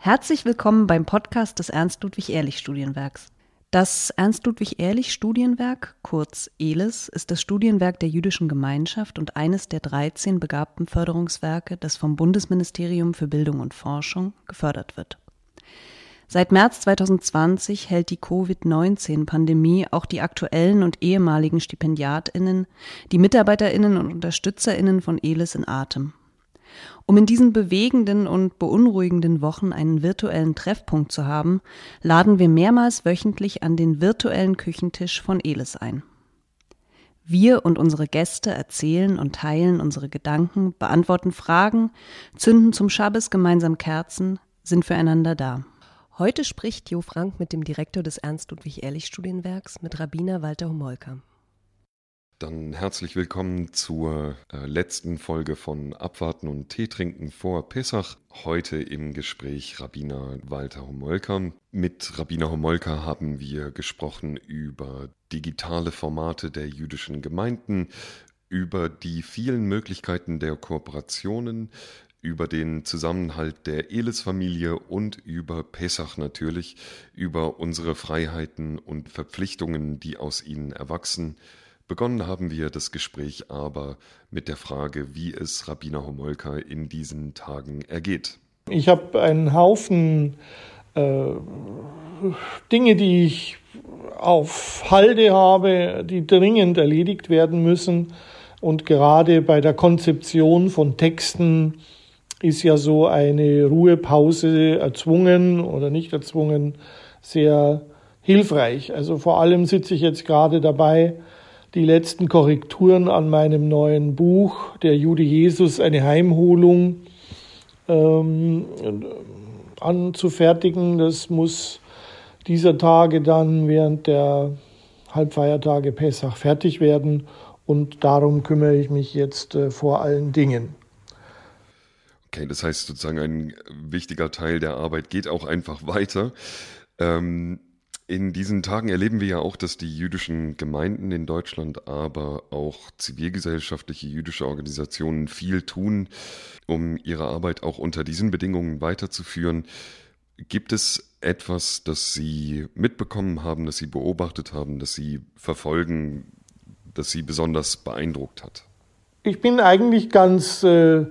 Herzlich willkommen beim Podcast des Ernst-Ludwig-Ehrlich-Studienwerks. Das Ernst-Ludwig-Ehrlich-Studienwerk, kurz ELIS, ist das Studienwerk der jüdischen Gemeinschaft und eines der 13 begabten Förderungswerke, das vom Bundesministerium für Bildung und Forschung gefördert wird. Seit März 2020 hält die Covid-19-Pandemie auch die aktuellen und ehemaligen Stipendiatinnen, die Mitarbeiterinnen und Unterstützerinnen von ELIS in Atem. Um in diesen bewegenden und beunruhigenden Wochen einen virtuellen Treffpunkt zu haben, laden wir mehrmals wöchentlich an den virtuellen Küchentisch von Elis ein. Wir und unsere Gäste erzählen und teilen unsere Gedanken, beantworten Fragen, zünden zum Schabbes gemeinsam Kerzen, sind füreinander da. Heute spricht Jo Frank mit dem Direktor des Ernst-Ludwig-Ehrlich-Studienwerks, mit Rabbiner Walter Homolka. Dann herzlich willkommen zur äh, letzten Folge von Abwarten und Tee trinken vor Pessach. Heute im Gespräch Rabbiner Walter Homolka. Mit Rabbiner Homolka haben wir gesprochen über digitale Formate der jüdischen Gemeinden, über die vielen Möglichkeiten der Kooperationen, über den Zusammenhalt der Elis-Familie und über Pessach natürlich, über unsere Freiheiten und Verpflichtungen, die aus ihnen erwachsen Begonnen haben wir das Gespräch aber mit der Frage, wie es Rabbiner Homolka in diesen Tagen ergeht. Ich habe einen Haufen äh, Dinge, die ich auf Halde habe, die dringend erledigt werden müssen. Und gerade bei der Konzeption von Texten ist ja so eine Ruhepause erzwungen oder nicht erzwungen sehr hilfreich. Also vor allem sitze ich jetzt gerade dabei, die letzten Korrekturen an meinem neuen Buch, Der Jude Jesus, eine Heimholung, ähm, anzufertigen. Das muss dieser Tage dann während der Halbfeiertage Pessach fertig werden und darum kümmere ich mich jetzt äh, vor allen Dingen. Okay, das heißt sozusagen ein wichtiger Teil der Arbeit geht auch einfach weiter. Ähm, in diesen Tagen erleben wir ja auch, dass die jüdischen Gemeinden in Deutschland, aber auch zivilgesellschaftliche jüdische Organisationen viel tun, um ihre Arbeit auch unter diesen Bedingungen weiterzuführen. Gibt es etwas, das Sie mitbekommen haben, das Sie beobachtet haben, das Sie verfolgen, das Sie besonders beeindruckt hat? Ich bin eigentlich ganz äh,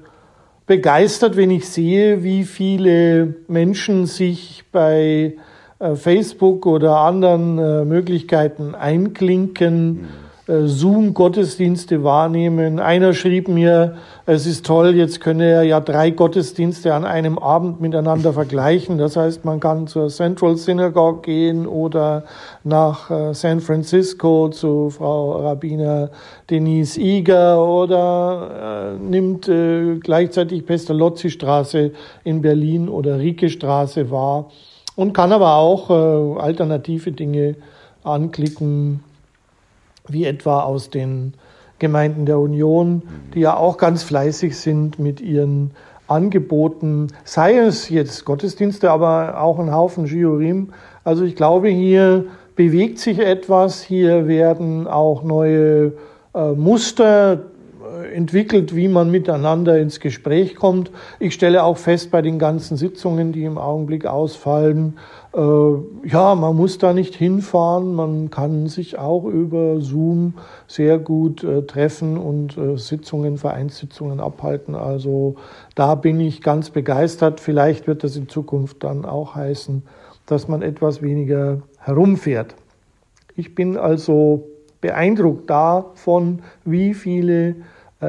begeistert, wenn ich sehe, wie viele Menschen sich bei Facebook oder anderen äh, Möglichkeiten einklinken, äh, Zoom-Gottesdienste wahrnehmen. Einer schrieb mir, es ist toll, jetzt könne er ja drei Gottesdienste an einem Abend miteinander vergleichen. Das heißt, man kann zur Central Synagogue gehen oder nach San Francisco zu Frau Rabbiner Denise Iger oder äh, nimmt äh, gleichzeitig Pestalozzi-Straße in Berlin oder Rieke-Straße wahr und kann aber auch äh, alternative Dinge anklicken, wie etwa aus den Gemeinden der Union, die ja auch ganz fleißig sind mit ihren Angeboten, sei es jetzt Gottesdienste, aber auch ein Haufen Giorim. Also ich glaube, hier bewegt sich etwas, hier werden auch neue äh, Muster entwickelt, wie man miteinander ins Gespräch kommt. Ich stelle auch fest bei den ganzen Sitzungen, die im Augenblick ausfallen, äh, ja, man muss da nicht hinfahren, man kann sich auch über Zoom sehr gut äh, treffen und äh, Sitzungen, Vereinssitzungen abhalten. Also da bin ich ganz begeistert. Vielleicht wird das in Zukunft dann auch heißen, dass man etwas weniger herumfährt. Ich bin also beeindruckt davon, wie viele äh,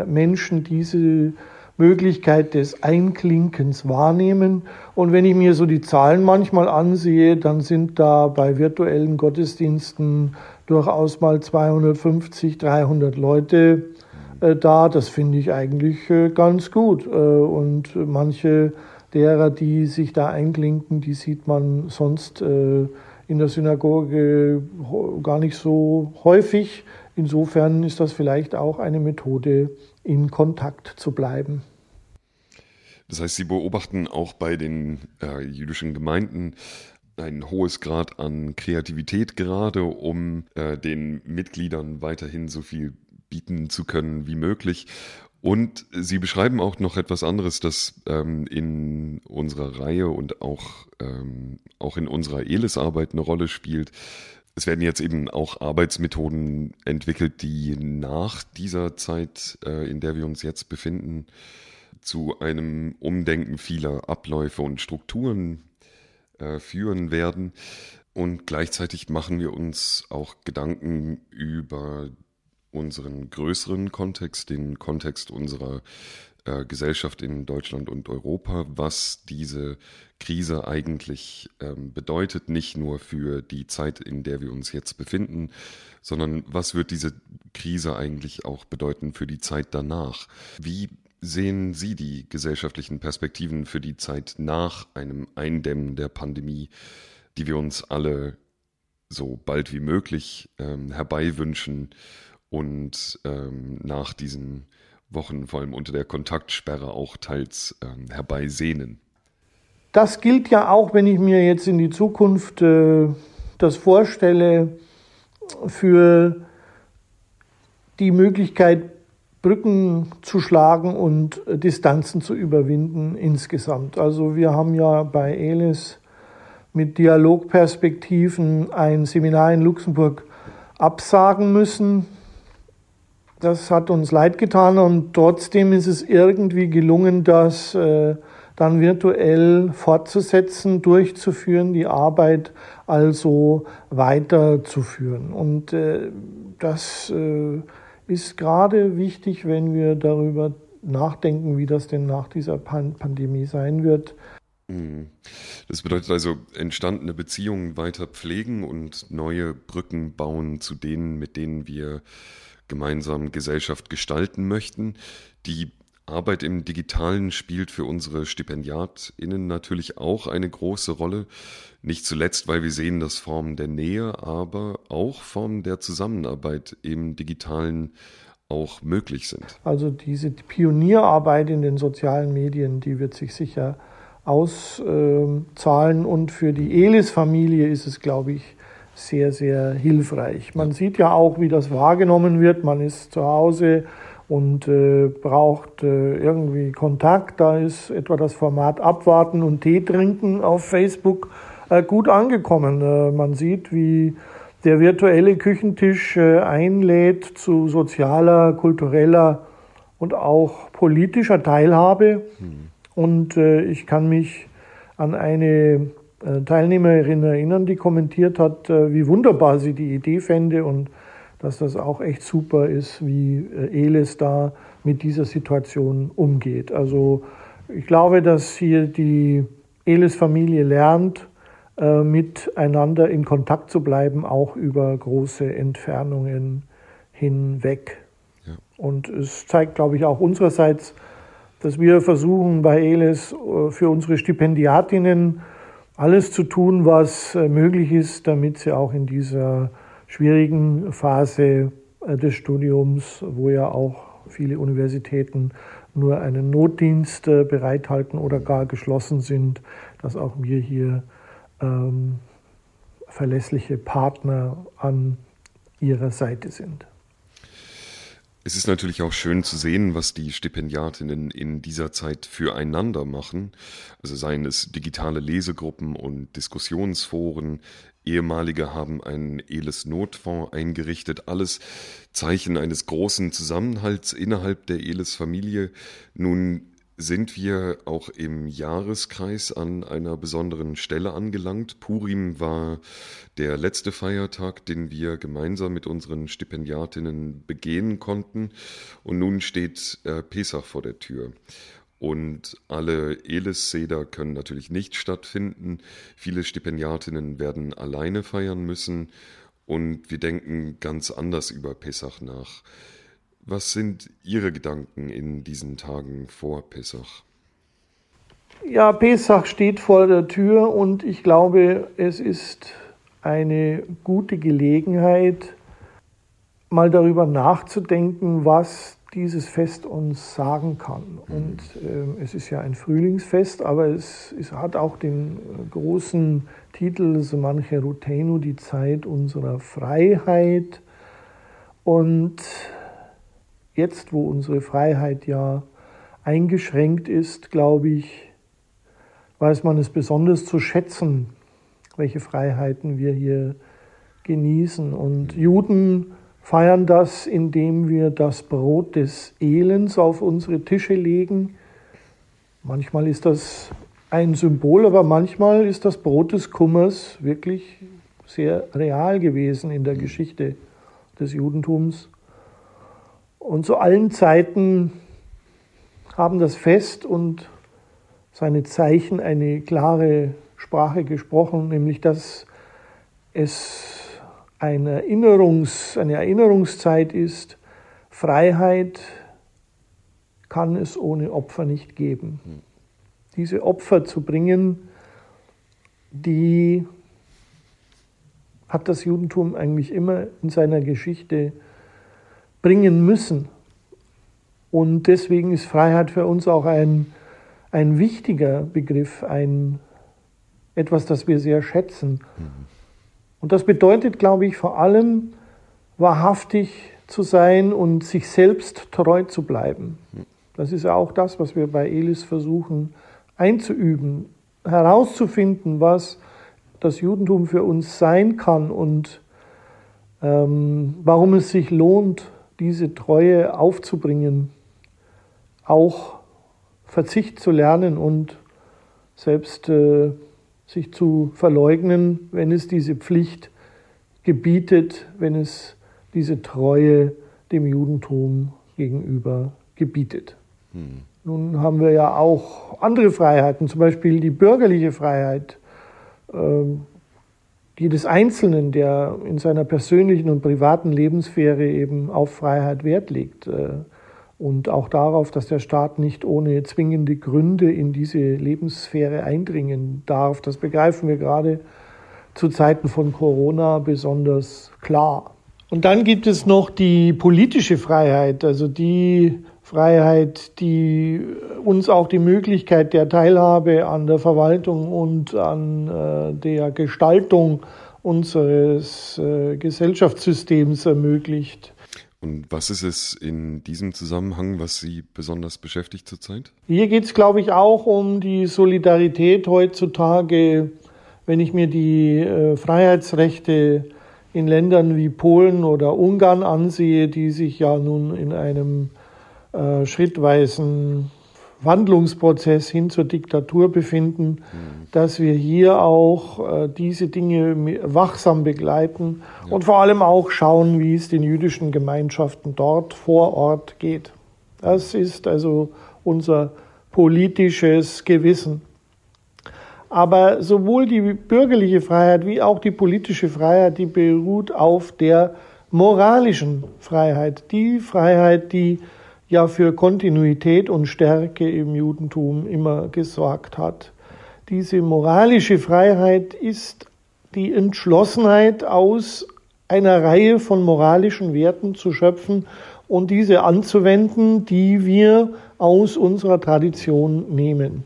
Menschen diese Möglichkeit des Einklinkens wahrnehmen. Und wenn ich mir so die Zahlen manchmal ansehe, dann sind da bei virtuellen Gottesdiensten durchaus mal 250, 300 Leute äh, da. Das finde ich eigentlich äh, ganz gut. Äh, und manche derer, die sich da einklinken, die sieht man sonst äh, in der Synagoge gar nicht so häufig. Insofern ist das vielleicht auch eine Methode, in Kontakt zu bleiben. Das heißt, Sie beobachten auch bei den äh, jüdischen Gemeinden ein hohes Grad an Kreativität gerade, um äh, den Mitgliedern weiterhin so viel bieten zu können wie möglich. Und Sie beschreiben auch noch etwas anderes, das ähm, in unserer Reihe und auch, ähm, auch in unserer ELIS-Arbeit eine Rolle spielt. Es werden jetzt eben auch Arbeitsmethoden entwickelt, die nach dieser Zeit, äh, in der wir uns jetzt befinden, zu einem Umdenken vieler Abläufe und Strukturen äh, führen werden. Und gleichzeitig machen wir uns auch Gedanken über unseren größeren Kontext, den Kontext unserer äh, Gesellschaft in Deutschland und Europa, was diese Krise eigentlich ähm, bedeutet, nicht nur für die Zeit, in der wir uns jetzt befinden, sondern was wird diese Krise eigentlich auch bedeuten für die Zeit danach? Wie sehen Sie die gesellschaftlichen Perspektiven für die Zeit nach einem Eindämmen der Pandemie, die wir uns alle so bald wie möglich ähm, herbeiwünschen? Und ähm, nach diesen Wochen, vor allem unter der Kontaktsperre, auch teils ähm, herbeisehnen. Das gilt ja auch, wenn ich mir jetzt in die Zukunft äh, das vorstelle, für die Möglichkeit, Brücken zu schlagen und äh, Distanzen zu überwinden insgesamt. Also wir haben ja bei ELIS mit Dialogperspektiven ein Seminar in Luxemburg absagen müssen, das hat uns leid getan und trotzdem ist es irgendwie gelungen, das äh, dann virtuell fortzusetzen, durchzuführen, die Arbeit also weiterzuführen. Und äh, das äh, ist gerade wichtig, wenn wir darüber nachdenken, wie das denn nach dieser Pan Pandemie sein wird. Mhm. Das bedeutet also entstandene Beziehungen weiter pflegen und neue Brücken bauen zu denen, mit denen wir gemeinsam Gesellschaft gestalten möchten. Die Arbeit im Digitalen spielt für unsere StipendiatInnen natürlich auch eine große Rolle. Nicht zuletzt, weil wir sehen, dass Formen der Nähe, aber auch Formen der Zusammenarbeit im Digitalen auch möglich sind. Also diese Pionierarbeit in den sozialen Medien, die wird sich sicher auszahlen. Und für die Elis-Familie ist es, glaube ich, sehr, sehr hilfreich. Man sieht ja auch, wie das wahrgenommen wird. Man ist zu Hause und äh, braucht äh, irgendwie Kontakt. Da ist etwa das Format Abwarten und Tee trinken auf Facebook äh, gut angekommen. Äh, man sieht, wie der virtuelle Küchentisch äh, einlädt zu sozialer, kultureller und auch politischer Teilhabe. Hm. Und äh, ich kann mich an eine Teilnehmerin erinnern, die kommentiert hat, äh, wie wunderbar sie die Idee fände und dass das auch echt super ist, wie äh, Elis da mit dieser Situation umgeht. Also ich glaube, dass hier die Elis-Familie lernt, miteinander in Kontakt zu bleiben, auch über große Entfernungen hinweg. Ja. Und es zeigt, glaube ich, auch unsererseits, dass wir versuchen, bei ELIS für unsere Stipendiatinnen alles zu tun, was äh, möglich ist, damit sie auch in dieser schwierigen Phase äh, des Studiums, wo ja auch viele Universitäten nur einen Notdienst äh, bereithalten oder gar geschlossen sind, dass auch wir hier ähm, verlässliche Partner an ihrer Seite sind. Es ist natürlich auch schön zu sehen, was die Stipendiatinnen in dieser Zeit füreinander machen. Also seien es digitale Lesegruppen und Diskussionsforen. Ehemalige haben einen ELIS Notfonds eingerichtet. Alles Zeichen eines großen Zusammenhalts innerhalb der ELIS Familie. Nun sind wir auch im Jahreskreis an einer besonderen Stelle angelangt. Purim war der letzte Feiertag, den wir gemeinsam mit unseren Stipendiatinnen begehen konnten. Und nun steht äh, Pesach vor der Tür. Und alle Elis-Seder können natürlich nicht stattfinden. Viele Stipendiatinnen werden alleine feiern müssen. Und wir denken ganz anders über Pesach nach. Was sind Ihre Gedanken in diesen Tagen vor Pesach? Ja, Pesach steht vor der Tür und ich glaube, es ist eine gute Gelegenheit, mal darüber nachzudenken, was dieses Fest uns sagen kann. Mhm. Und äh, es ist ja ein Frühlingsfest, aber es, es hat auch den äh, großen Titel Semanche Rutenu, die Zeit unserer Freiheit. Und jetzt, wo unsere Freiheit ja eingeschränkt ist, glaube ich, weiß man es besonders zu schätzen, welche Freiheiten wir hier genießen. Und Juden feiern das, indem wir das Brot des Elends auf unsere Tische legen. Manchmal ist das ein Symbol, aber manchmal ist das Brot des Kummers wirklich sehr real gewesen in der Geschichte des Judentums. Und zu allen Zeiten haben das Fest und seine Zeichen eine klare Sprache gesprochen, nämlich dass es eine, Erinnerungs-, eine Erinnerungszeit ist. Freiheit kann es ohne Opfer nicht geben. Diese Opfer zu bringen, die hat das Judentum eigentlich immer in seiner Geschichte bringen müssen. Und deswegen ist Freiheit für uns auch ein, ein wichtiger Begriff, ein, etwas, das wir sehr schätzen. Und das bedeutet, glaube ich, vor allem wahrhaftig zu sein und sich selbst treu zu bleiben. Das ist ja auch das, was wir bei Elis versuchen einzuüben, herauszufinden, was das Judentum für uns sein kann und ähm, warum es sich lohnt, diese Treue aufzubringen, auch Verzicht zu lernen und selbst äh, sich zu verleugnen, wenn es diese Pflicht gebietet, wenn es diese Treue dem Judentum gegenüber gebietet. Hm. Nun haben wir ja auch andere Freiheiten, zum Beispiel die bürgerliche Freiheit äh, jedes Einzelnen, der in seiner persönlichen und privaten Lebenssphäre eben auf Freiheit Wert legt. Äh, und auch darauf, dass der Staat nicht ohne zwingende Gründe in diese Lebenssphäre eindringen darf. Das begreifen wir gerade zu Zeiten von Corona besonders klar. Und dann gibt es noch die politische Freiheit, also die Freiheit, die uns auch die Möglichkeit der Teilhabe an der Verwaltung und an äh, der Gestaltung unseres äh, Gesellschaftssystems ermöglicht. Und was ist es in diesem Zusammenhang, was Sie besonders beschäftigt zurzeit? Hier geht es, glaube ich, auch um die Solidarität heutzutage, wenn ich mir die äh, Freiheitsrechte in Ländern wie Polen oder Ungarn ansehe, die sich ja nun in einem äh, schrittweisen Wandlungsprozess hin zur Diktatur befinden, mhm. dass wir hier auch äh, diese Dinge wachsam begleiten ja. und vor allem auch schauen, wie es den jüdischen Gemeinschaften dort vor Ort geht. Das ist also unser politisches Gewissen. Aber sowohl die bürgerliche Freiheit wie auch die politische Freiheit, die beruht auf der moralischen Freiheit. Die Freiheit, die ja für Kontinuität und Stärke im Judentum immer gesorgt hat. Diese moralische Freiheit ist die Entschlossenheit aus einer Reihe von moralischen Werten zu schöpfen und diese anzuwenden, die wir aus unserer Tradition nehmen.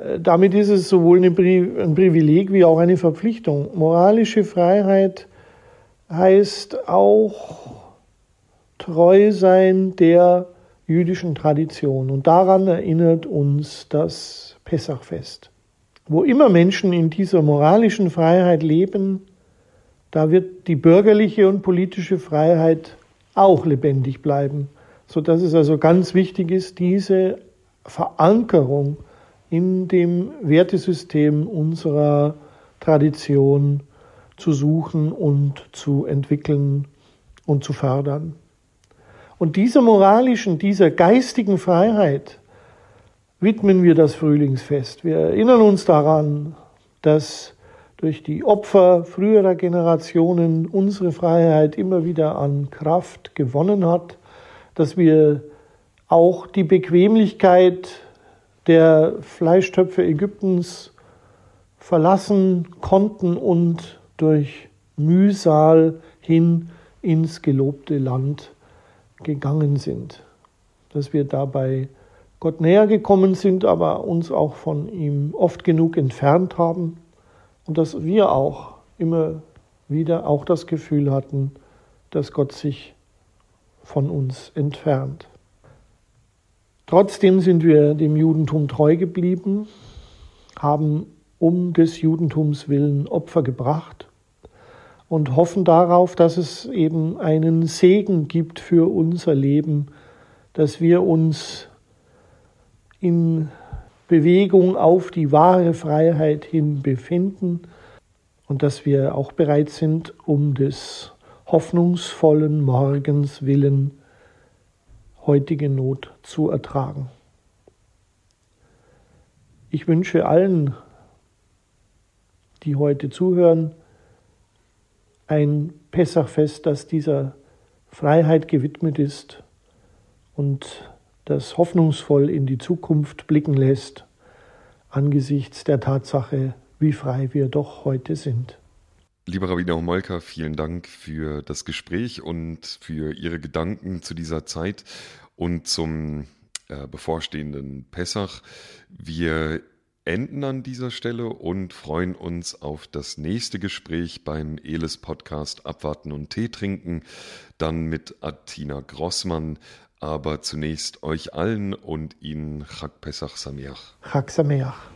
Äh, damit ist es sowohl ein Privileg wie auch eine Verpflichtung. Moralische Freiheit heißt auch treu sein der jüdischen Tradition. Und daran erinnert uns das Pessachfest. Wo immer Menschen in dieser moralischen Freiheit leben, da wird die bürgerliche und politische Freiheit auch lebendig bleiben, so dass es also ganz wichtig ist, diese Verankerung in dem Wertesystem unserer Tradition zu suchen und zu entwickeln und zu fördern. Und dieser moralischen, dieser geistigen Freiheit widmen wir das Frühlingsfest. Wir erinnern uns daran, dass durch die Opfer früherer Generationen unsere Freiheit immer wieder an Kraft gewonnen hat, dass wir auch die Bequemlichkeit der Fleischtöpfe Ägyptens verlassen konnten und durch Mühsal hin ins gelobte Land gegangen sind, dass wir dabei Gott näher gekommen sind, aber uns auch von ihm oft genug entfernt haben. Und dass wir auch immer wieder auch das Gefühl hatten, dass Gott sich von uns entfernt. Trotzdem sind wir dem Judentum treu geblieben, haben um des Judentums willen Opfer gebracht und hoffen darauf, dass es eben einen Segen gibt für unser Leben, dass wir uns in Bewegung auf die wahre Freiheit hin befinden und dass wir auch bereit sind, um des hoffnungsvollen Morgens willen heutige Not zu ertragen. Ich wünsche allen, die heute zuhören, ein Pessachfest, das dieser Freiheit gewidmet ist und das hoffnungsvoll in die Zukunft blicken lässt, angesichts der Tatsache, wie frei wir doch heute sind. Lieber Rabbiner Homolka, vielen Dank für das Gespräch und für Ihre Gedanken zu dieser Zeit und zum äh, bevorstehenden Pessach. Wir enden an dieser Stelle und freuen uns auf das nächste Gespräch beim Elis Podcast Abwarten und Tee trinken, dann mit Atina Grossmann. Aber zunächst euch allen und Ihnen Chag Pesach Sameach. Chag Sameach.